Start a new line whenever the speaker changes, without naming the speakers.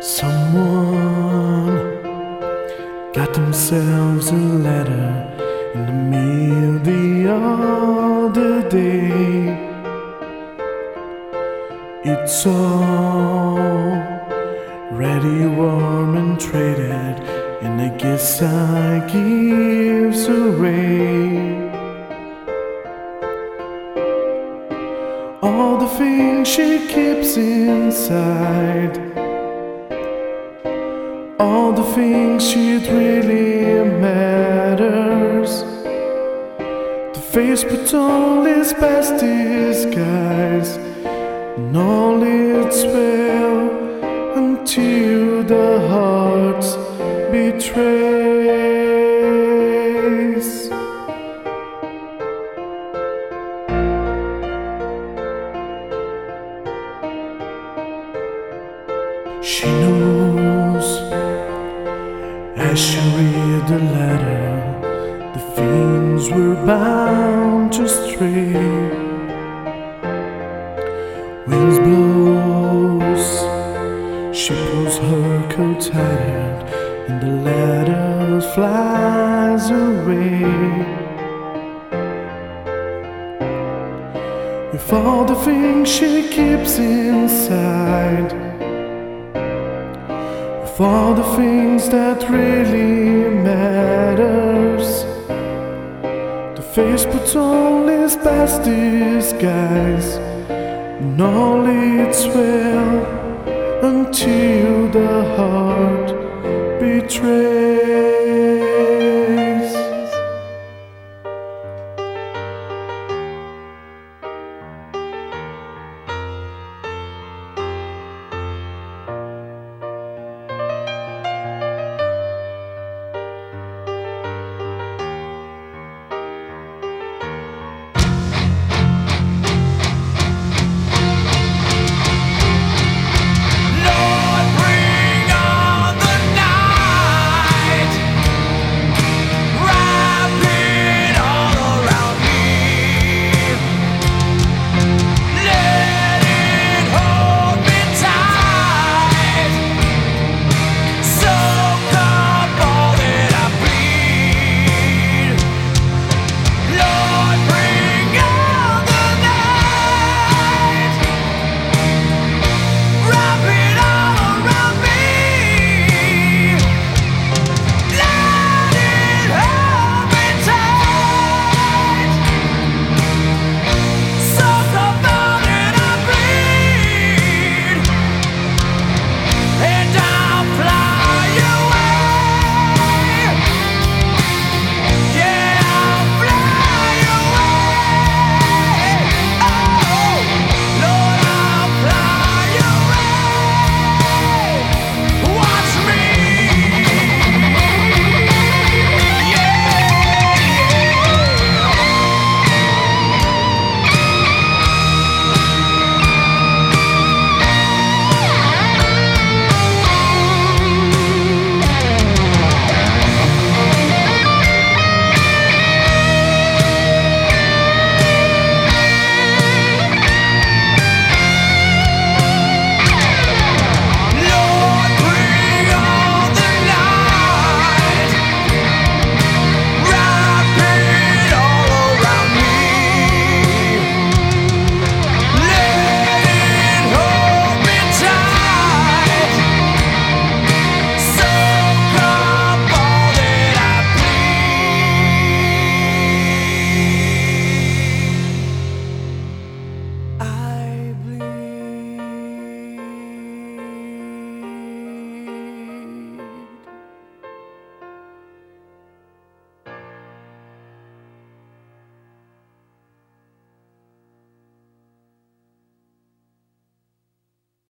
Someone got themselves a letter in the mail the other day. It's all ready, warm, and traded, and I guess I gives away. All the things she keeps inside all the things it really matters. The face puts on its best disguise, and all it's well until the heart's betrays. She knows she read the letter, the things were bound to stray. Winds blows, she pulls her coat tighter, and the letter flies away. With all the things she keeps inside all the things that really matters. The face puts on its best disguise, and all it's well until the heart betrays.